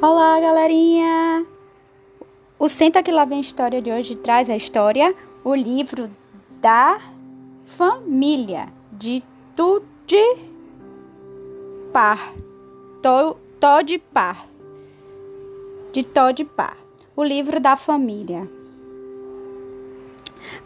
Olá, galerinha! O Senta que lá vem história de hoje traz a história, o livro da família de Tude Par. Todd Par. De Todd Par. O livro da família.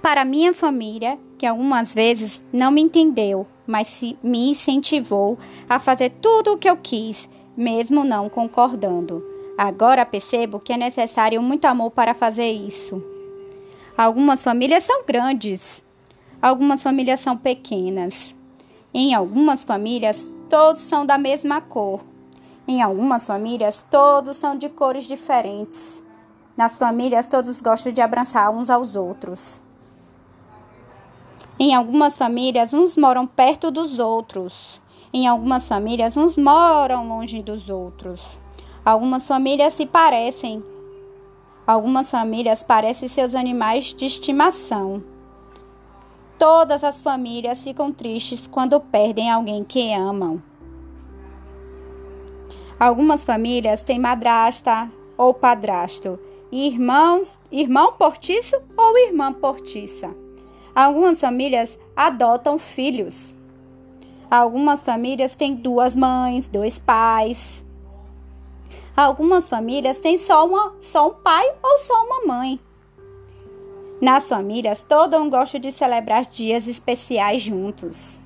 Para minha família, que algumas vezes não me entendeu, mas me incentivou a fazer tudo o que eu quis mesmo não concordando. Agora percebo que é necessário muito amor para fazer isso. Algumas famílias são grandes, algumas famílias são pequenas. Em algumas famílias, todos são da mesma cor. Em algumas famílias, todos são de cores diferentes. Nas famílias, todos gostam de abraçar uns aos outros. Em algumas famílias, uns moram perto dos outros. Em algumas famílias, uns moram longe dos outros. Algumas famílias se parecem. Algumas famílias parecem seus animais de estimação. Todas as famílias ficam tristes quando perdem alguém que amam. Algumas famílias têm madrasta ou padrasto, irmãos, irmão portiço ou irmã portiça. Algumas famílias adotam filhos. Algumas famílias têm duas mães, dois pais. Algumas famílias têm só, uma, só um pai ou só uma mãe. Nas famílias, todo mundo gosta de celebrar dias especiais juntos,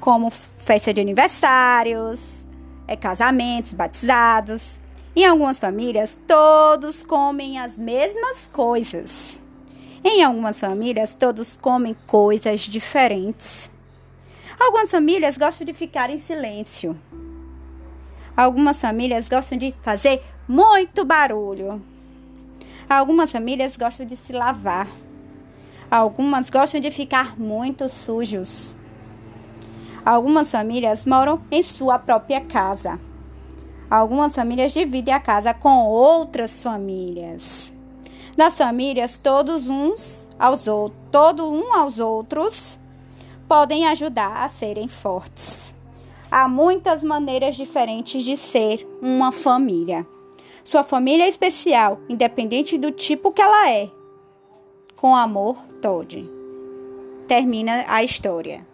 como festa de aniversários, é, casamentos, batizados. Em algumas famílias, todos comem as mesmas coisas. Em algumas famílias, todos comem coisas diferentes. Algumas famílias gostam de ficar em silêncio. Algumas famílias gostam de fazer muito barulho. Algumas famílias gostam de se lavar. Algumas gostam de ficar muito sujos. Algumas famílias moram em sua própria casa. Algumas famílias dividem a casa com outras famílias. Nas famílias, todos uns aos outros, todo um aos outros podem ajudar a serem fortes. Há muitas maneiras diferentes de ser uma família. Sua família é especial, independente do tipo que ela é. Com amor, Todd. Termina a história.